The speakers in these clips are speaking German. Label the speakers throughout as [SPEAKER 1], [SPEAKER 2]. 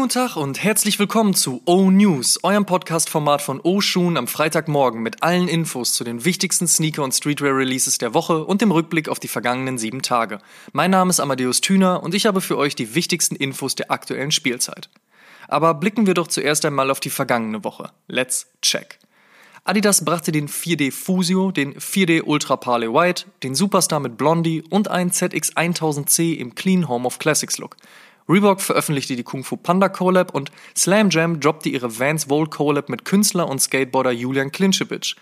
[SPEAKER 1] Guten Tag und herzlich willkommen zu O News, eurem Podcast-Format von O Schuhen am Freitagmorgen mit allen Infos zu den wichtigsten Sneaker- und Streetwear-Releases der Woche und dem Rückblick auf die vergangenen sieben Tage. Mein Name ist Amadeus Thüner und ich habe für euch die wichtigsten Infos der aktuellen Spielzeit. Aber blicken wir doch zuerst einmal auf die vergangene Woche. Let's check. Adidas brachte den 4D Fusio, den 4D Ultra Pale White, den Superstar mit Blondie und einen ZX 1000C im Clean Home of Classics Look. Reebok veröffentlichte die Kung Fu Panda Collab und Slam Jam droppte ihre Vans Volt Collab mit Künstler und Skateboarder Julian Klinschewitsch.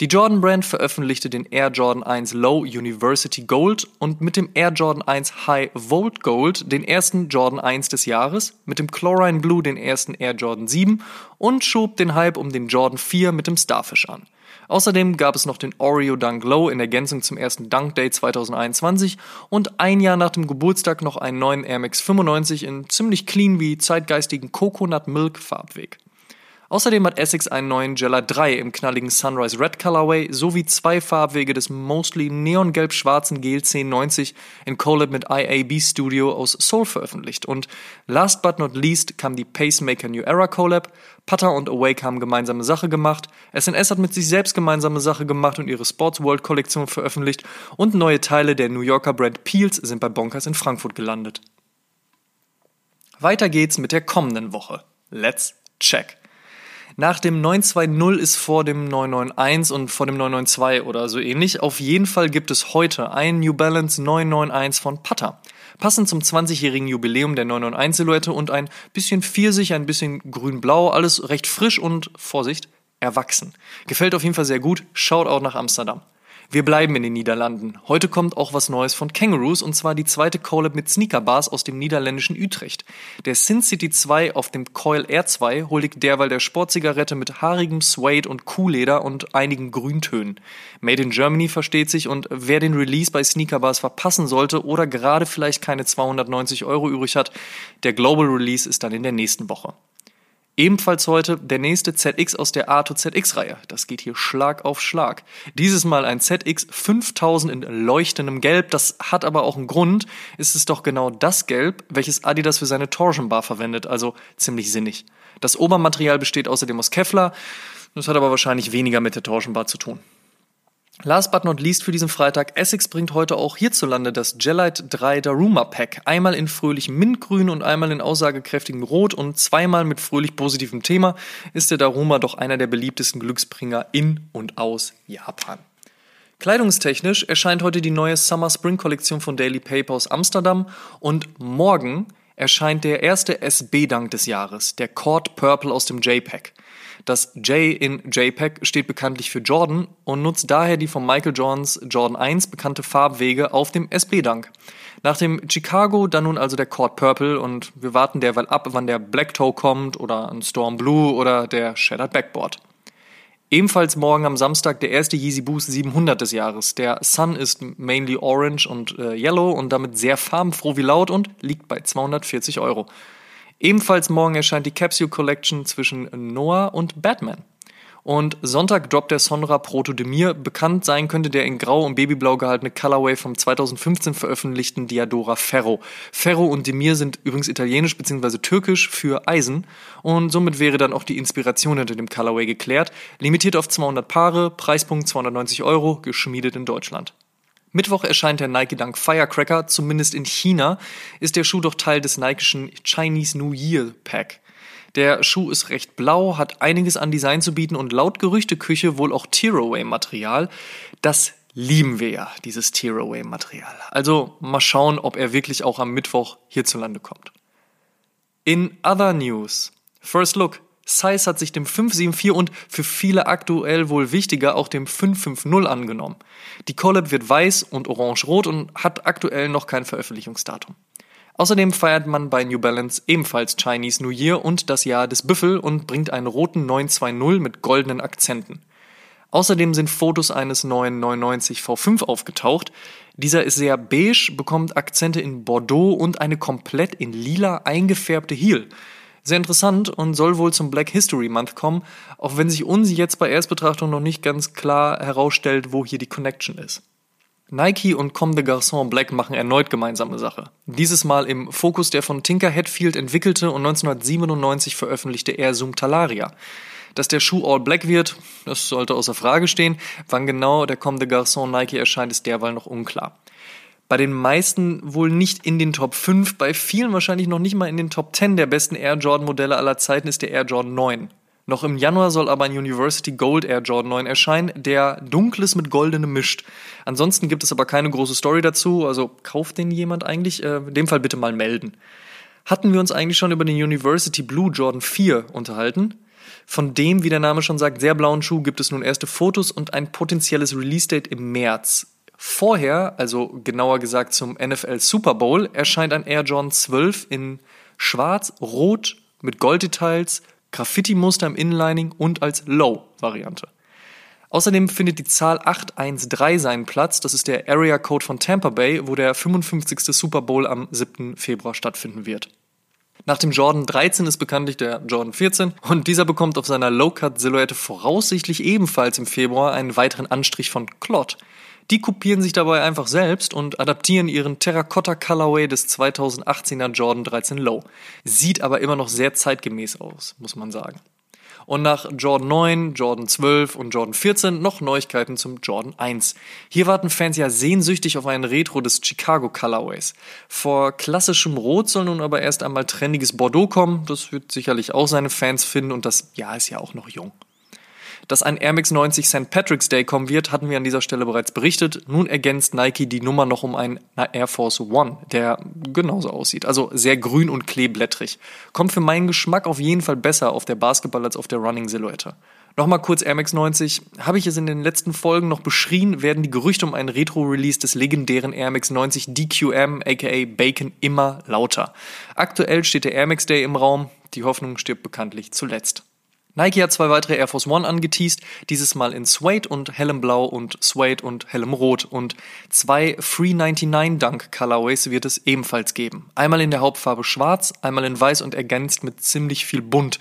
[SPEAKER 1] Die Jordan Brand veröffentlichte den Air Jordan 1 Low University Gold und mit dem Air Jordan 1 High Volt Gold den ersten Jordan 1 des Jahres, mit dem Chlorine Blue den ersten Air Jordan 7 und schob den Hype um den Jordan 4 mit dem Starfish an. Außerdem gab es noch den Oreo Dunk Low in Ergänzung zum ersten Dunk Day 2021 und ein Jahr nach dem Geburtstag noch einen neuen Air Max 95 in ziemlich clean wie zeitgeistigen Coconut Milk Farbweg. Außerdem hat Essex einen neuen Gela 3 im knalligen Sunrise Red Colorway sowie zwei Farbwege des mostly neongelb-schwarzen GL 1090 in Collab mit IAB Studio aus Seoul veröffentlicht. Und last but not least kam die Pacemaker New Era Collab. Putter und Awake haben gemeinsame Sache gemacht. SNS hat mit sich selbst gemeinsame Sache gemacht und ihre Sports World Kollektion veröffentlicht. Und neue Teile der New Yorker Brand Peels sind bei Bonkers in Frankfurt gelandet. Weiter geht's mit der kommenden Woche. Let's check. Nach dem 920 ist vor dem 991 und vor dem 992 oder so ähnlich. Auf jeden Fall gibt es heute ein New Balance 991 von Pata. Passend zum 20-jährigen Jubiläum der 991-Silhouette und ein bisschen Pfirsich, ein bisschen grün-blau, alles recht frisch und, Vorsicht, erwachsen. Gefällt auf jeden Fall sehr gut. Schaut auch nach Amsterdam. Wir bleiben in den Niederlanden. Heute kommt auch was Neues von Kangaroos und zwar die zweite Collab mit Sneakerbars aus dem niederländischen Utrecht. Der Sin City 2 auf dem Coil R2 huldigt derweil der Sportzigarette mit haarigem Suede und Kuhleder und einigen Grüntönen. Made in Germany versteht sich und wer den Release bei Sneakerbars verpassen sollte oder gerade vielleicht keine 290 Euro übrig hat, der Global Release ist dann in der nächsten Woche. Ebenfalls heute der nächste ZX aus der Arto ZX-Reihe. Das geht hier Schlag auf Schlag. Dieses Mal ein ZX 5000 in leuchtendem Gelb. Das hat aber auch einen Grund. Ist es doch genau das Gelb, welches Adidas für seine Torsion Bar verwendet. Also ziemlich sinnig. Das Obermaterial besteht außerdem aus Kevlar. Das hat aber wahrscheinlich weniger mit der Torsion Bar zu tun. Last but not least für diesen Freitag, Essex bringt heute auch hierzulande das Gelite 3 Daruma Pack. Einmal in fröhlichem Mintgrün und einmal in aussagekräftigem Rot und zweimal mit fröhlich positivem Thema ist der Daruma doch einer der beliebtesten Glücksbringer in und aus Japan. Kleidungstechnisch erscheint heute die neue Summer Spring Kollektion von Daily Paper aus Amsterdam und morgen erscheint der erste SB-Dank des Jahres, der Cord Purple aus dem JPEG. Das J in JPEG steht bekanntlich für Jordan und nutzt daher die von Michael Jordans Jordan 1 bekannte Farbwege auf dem SB-Dank. Nach dem Chicago dann nun also der Cord Purple und wir warten derweil ab, wann der Black Toe kommt oder ein Storm Blue oder der Shattered Backboard. Ebenfalls morgen am Samstag der erste Yeezy Boost 700 des Jahres. Der Sun ist mainly orange und äh, yellow und damit sehr farbenfroh wie laut und liegt bei 240 Euro. Ebenfalls morgen erscheint die Capsule Collection zwischen Noah und Batman. Und Sonntag droppt der Sonra Proto Demir. Bekannt sein könnte der in Grau und Babyblau gehaltene Colorway vom 2015 veröffentlichten Diadora Ferro. Ferro und Demir sind übrigens italienisch bzw. türkisch für Eisen und somit wäre dann auch die Inspiration hinter dem Colorway geklärt. Limitiert auf 200 Paare, Preispunkt 290 Euro, geschmiedet in Deutschland. Mittwoch erscheint der Nike Dunk Firecracker, zumindest in China ist der Schuh doch Teil des Nike'schen Chinese New Year Pack. Der Schuh ist recht blau, hat einiges an Design zu bieten und laut Gerüchteküche wohl auch Tearaway-Material. Das lieben wir ja, dieses Tearaway-Material. Also mal schauen, ob er wirklich auch am Mittwoch hierzulande kommt. In other news. First Look. Size hat sich dem 574 und für viele aktuell wohl wichtiger auch dem 550 angenommen. Die Collab wird weiß und orange-rot und hat aktuell noch kein Veröffentlichungsdatum. Außerdem feiert man bei New Balance ebenfalls Chinese New Year und das Jahr des Büffel und bringt einen roten 920 mit goldenen Akzenten. Außerdem sind Fotos eines neuen 990 V5 aufgetaucht. Dieser ist sehr beige, bekommt Akzente in Bordeaux und eine komplett in lila eingefärbte Heel. Sehr interessant und soll wohl zum Black History Month kommen, auch wenn sich uns jetzt bei Erstbetrachtung noch nicht ganz klar herausstellt, wo hier die Connection ist. Nike und Comme des Garçons Black machen erneut gemeinsame Sache. Dieses Mal im Fokus der von Tinker Hatfield entwickelte und 1997 veröffentlichte Air Zoom Talaria. Dass der Schuh All Black wird, das sollte außer Frage stehen. Wann genau der Comme des Garçons Nike erscheint, ist derweil noch unklar. Bei den meisten wohl nicht in den Top 5, bei vielen wahrscheinlich noch nicht mal in den Top 10 der besten Air Jordan Modelle aller Zeiten ist der Air Jordan 9. Noch im Januar soll aber ein University Gold Air Jordan 9 erscheinen, der dunkles mit goldenem mischt. Ansonsten gibt es aber keine große Story dazu, also kauft den jemand eigentlich? Äh, in dem Fall bitte mal melden. Hatten wir uns eigentlich schon über den University Blue Jordan 4 unterhalten? Von dem, wie der Name schon sagt, sehr blauen Schuh gibt es nun erste Fotos und ein potenzielles Release-Date im März. Vorher, also genauer gesagt zum NFL Super Bowl, erscheint ein Air Jordan 12 in schwarz, rot mit Golddetails, Graffiti-Muster im Inlining und als Low-Variante. Außerdem findet die Zahl 813 seinen Platz. Das ist der Area Code von Tampa Bay, wo der 55. Super Bowl am 7. Februar stattfinden wird. Nach dem Jordan 13 ist bekanntlich der Jordan 14 und dieser bekommt auf seiner Low-Cut-Silhouette voraussichtlich ebenfalls im Februar einen weiteren Anstrich von Clot. Die kopieren sich dabei einfach selbst und adaptieren ihren Terracotta Colorway des 2018er Jordan 13 Low. Sieht aber immer noch sehr zeitgemäß aus, muss man sagen. Und nach Jordan 9, Jordan 12 und Jordan 14 noch Neuigkeiten zum Jordan 1. Hier warten Fans ja sehnsüchtig auf einen Retro des Chicago Colorways. Vor klassischem Rot soll nun aber erst einmal trendiges Bordeaux kommen. Das wird sicherlich auch seine Fans finden und das Jahr ist ja auch noch jung. Dass ein Air Max 90 St. Patrick's Day kommen wird, hatten wir an dieser Stelle bereits berichtet. Nun ergänzt Nike die Nummer noch um einen Air Force One, der genauso aussieht. Also sehr grün und kleeblättrig. Kommt für meinen Geschmack auf jeden Fall besser auf der Basketball als auf der Running-Silhouette. Nochmal kurz Air Max 90. Habe ich es in den letzten Folgen noch beschrien, werden die Gerüchte um einen Retro-Release des legendären Air Max 90 DQM aka Bacon immer lauter. Aktuell steht der Air Max Day im Raum. Die Hoffnung stirbt bekanntlich zuletzt. Nike hat zwei weitere Air Force One angeteased, dieses Mal in Suede und hellem Blau und Suede und hellem Rot und zwei Free 99 Dunk Colorways wird es ebenfalls geben. Einmal in der Hauptfarbe schwarz, einmal in weiß und ergänzt mit ziemlich viel bunt.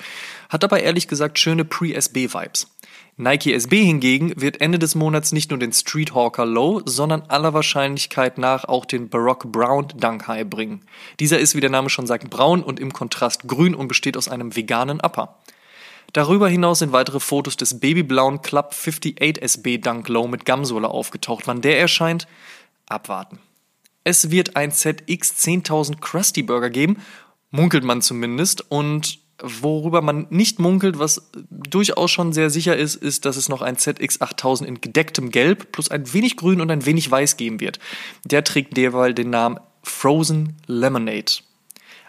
[SPEAKER 1] Hat aber ehrlich gesagt schöne Pre-SB Vibes. Nike SB hingegen wird Ende des Monats nicht nur den Street Hawker Low, sondern aller Wahrscheinlichkeit nach auch den Baroque Brown Dunk High bringen. Dieser ist, wie der Name schon sagt, braun und im Kontrast grün und besteht aus einem veganen Upper. Darüber hinaus sind weitere Fotos des babyblauen Club 58 SB Dunk Low mit Gamsohle aufgetaucht. Wann der erscheint? Abwarten. Es wird ein ZX 10.000 Krusty Burger geben, munkelt man zumindest. Und worüber man nicht munkelt, was durchaus schon sehr sicher ist, ist, dass es noch ein ZX 8000 in gedecktem Gelb plus ein wenig Grün und ein wenig Weiß geben wird. Der trägt derweil den Namen Frozen Lemonade.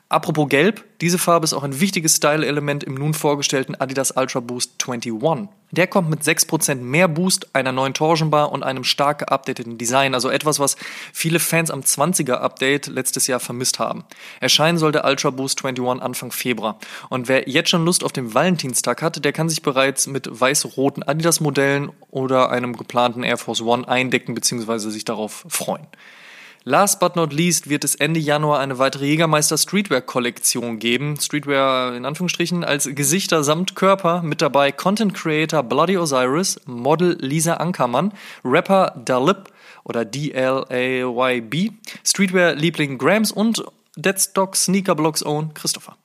[SPEAKER 1] Apropos Gelb, diese Farbe ist auch ein wichtiges Style-Element im nun vorgestellten Adidas Ultra Boost 21. Der kommt mit 6% mehr Boost, einer neuen Torsionbar und einem stark geupdateten Design, also etwas, was viele Fans am 20er Update letztes Jahr vermisst haben. Erscheinen soll der Ultra Boost 21 Anfang Februar. Und wer jetzt schon Lust auf den Valentinstag hat, der kann sich bereits mit weiß-roten Adidas-Modellen oder einem geplanten Air Force One eindecken bzw. sich darauf freuen. Last but not least wird es Ende Januar eine weitere Jägermeister Streetwear Kollektion geben. Streetwear in Anführungsstrichen als Gesichter samt Körper mit dabei Content Creator Bloody Osiris, Model Lisa Ankermann, Rapper Dalip oder D-L-A-Y-B, Streetwear Liebling Grams und Deadstock Sneaker Blocks Own Christopher.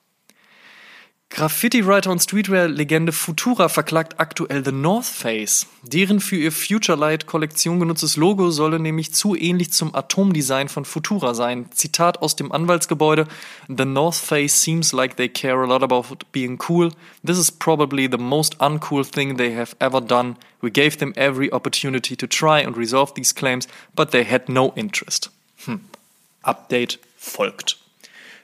[SPEAKER 1] Graffiti-Writer und Streetwear-Legende Futura verklagt aktuell The North Face. Deren für ihr Future Light Kollektion genutztes Logo solle nämlich zu ähnlich zum Atomdesign von Futura sein. Zitat aus dem Anwaltsgebäude: The North Face seems like they care a lot about being cool. This is probably the most uncool thing they have ever done. We gave them every opportunity to try and resolve these claims, but they had no interest. Hm. Update folgt.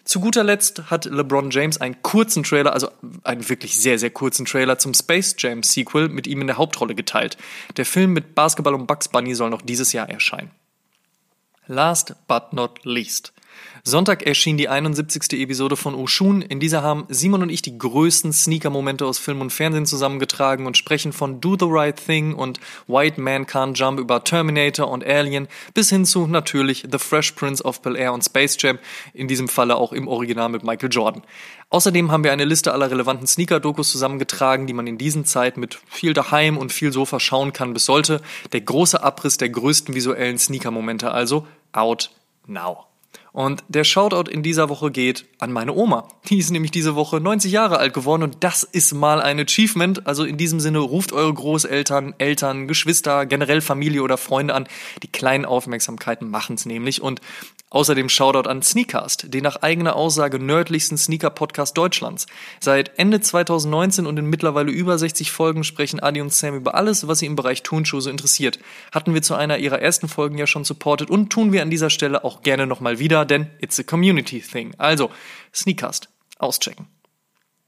[SPEAKER 1] Zu guter Letzt hat LeBron James einen kurzen Trailer, also einen wirklich sehr, sehr kurzen Trailer zum Space Jam Sequel mit ihm in der Hauptrolle geteilt. Der Film mit Basketball und Bugs Bunny soll noch dieses Jahr erscheinen. Last but not least. Sonntag erschien die 71. Episode von Oshun. In dieser haben Simon und ich die größten Sneaker-Momente aus Film und Fernsehen zusammengetragen und sprechen von Do the Right Thing und White Man Can't Jump über Terminator und Alien bis hin zu natürlich The Fresh Prince of Bel-Air und Space Jam, in diesem Falle auch im Original mit Michael Jordan. Außerdem haben wir eine Liste aller relevanten Sneaker-Dokus zusammengetragen, die man in diesen Zeit mit viel daheim und viel Sofa schauen kann bis sollte. Der große Abriss der größten visuellen Sneaker-Momente also out now. Und der Shoutout in dieser Woche geht an meine Oma. Die ist nämlich diese Woche 90 Jahre alt geworden und das ist mal ein Achievement. Also in diesem Sinne ruft eure Großeltern, Eltern, Geschwister, generell Familie oder Freunde an. Die kleinen Aufmerksamkeiten machen's nämlich. Und außerdem Shoutout an Sneakcast, den nach eigener Aussage nördlichsten Sneaker-Podcast Deutschlands. Seit Ende 2019 und in mittlerweile über 60 Folgen sprechen Adi und Sam über alles, was sie im Bereich Turnschuhe so interessiert. Hatten wir zu einer ihrer ersten Folgen ja schon supportet und tun wir an dieser Stelle auch gerne nochmal wieder denn it's a community thing. Also, Sneakcast, auschecken.